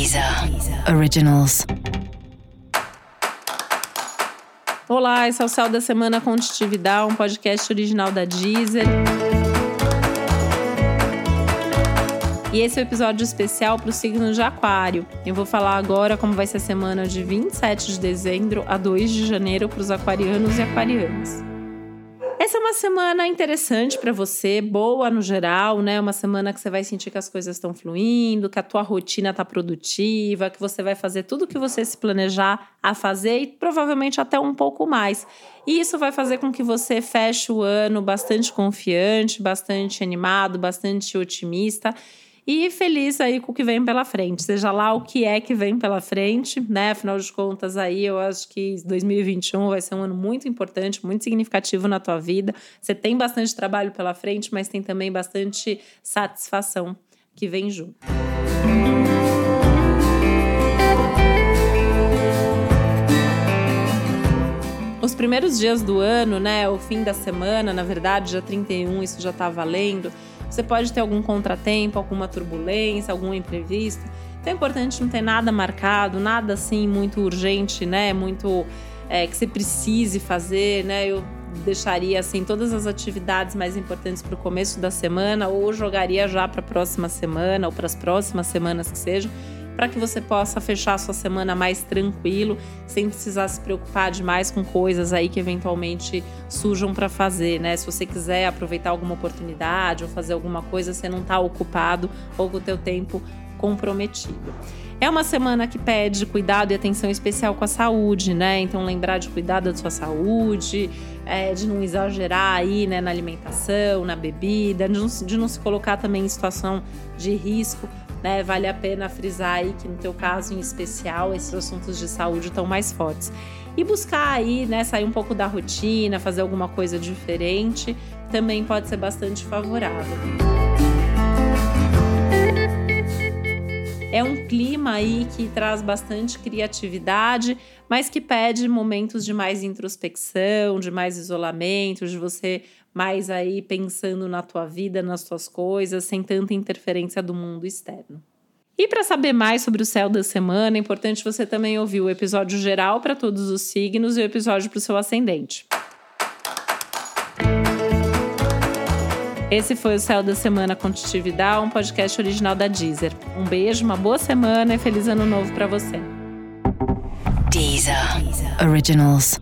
Deezer Originals. Olá, esse é o Céu da Semana Contitividade, um podcast original da Deezer. E esse é o um episódio especial para o signo de Aquário. Eu vou falar agora como vai ser a semana de 27 de dezembro a 2 de janeiro para os aquarianos e aquarianas. Essa é uma semana interessante para você, boa no geral, né? Uma semana que você vai sentir que as coisas estão fluindo, que a tua rotina tá produtiva, que você vai fazer tudo o que você se planejar a fazer e provavelmente até um pouco mais. E isso vai fazer com que você feche o ano bastante confiante, bastante animado, bastante otimista e feliz aí com o que vem pela frente, seja lá o que é que vem pela frente, né? Afinal de contas, aí eu acho que 2021 vai ser um ano muito importante, muito significativo na tua vida. Você tem bastante trabalho pela frente, mas tem também bastante satisfação que vem junto. Os primeiros dias do ano, né, o fim da semana, na verdade, dia 31, isso já tá valendo você pode ter algum contratempo, alguma turbulência, algum imprevisto. Então é importante não ter nada marcado, nada assim muito urgente, né? Muito é, que você precise fazer, né? Eu deixaria assim todas as atividades mais importantes para o começo da semana ou jogaria já para a próxima semana ou para as próximas semanas que sejam para que você possa fechar a sua semana mais tranquilo, sem precisar se preocupar demais com coisas aí que eventualmente surjam para fazer, né? Se você quiser aproveitar alguma oportunidade ou fazer alguma coisa, você não está ocupado ou com o teu tempo comprometido. É uma semana que pede cuidado e atenção especial com a saúde, né? Então lembrar de cuidar da sua saúde, é, de não exagerar aí, né, na alimentação, na bebida, de não, de não se colocar também em situação de risco né? Vale a pena frisar aí que no teu caso em especial esses assuntos de saúde estão mais fortes. E buscar aí, né, sair um pouco da rotina, fazer alguma coisa diferente, também pode ser bastante favorável. É um clima aí que traz bastante criatividade, mas que pede momentos de mais introspecção, de mais isolamento, de você mais aí pensando na tua vida, nas tuas coisas, sem tanta interferência do mundo externo. E para saber mais sobre o céu da semana, é importante você também ouvir o episódio geral para todos os signos e o episódio para o seu ascendente. Esse foi o Céu da Semana Contitividade, um podcast original da Deezer. Um beijo, uma boa semana e feliz ano novo para você. Deezer. Deezer. Originals.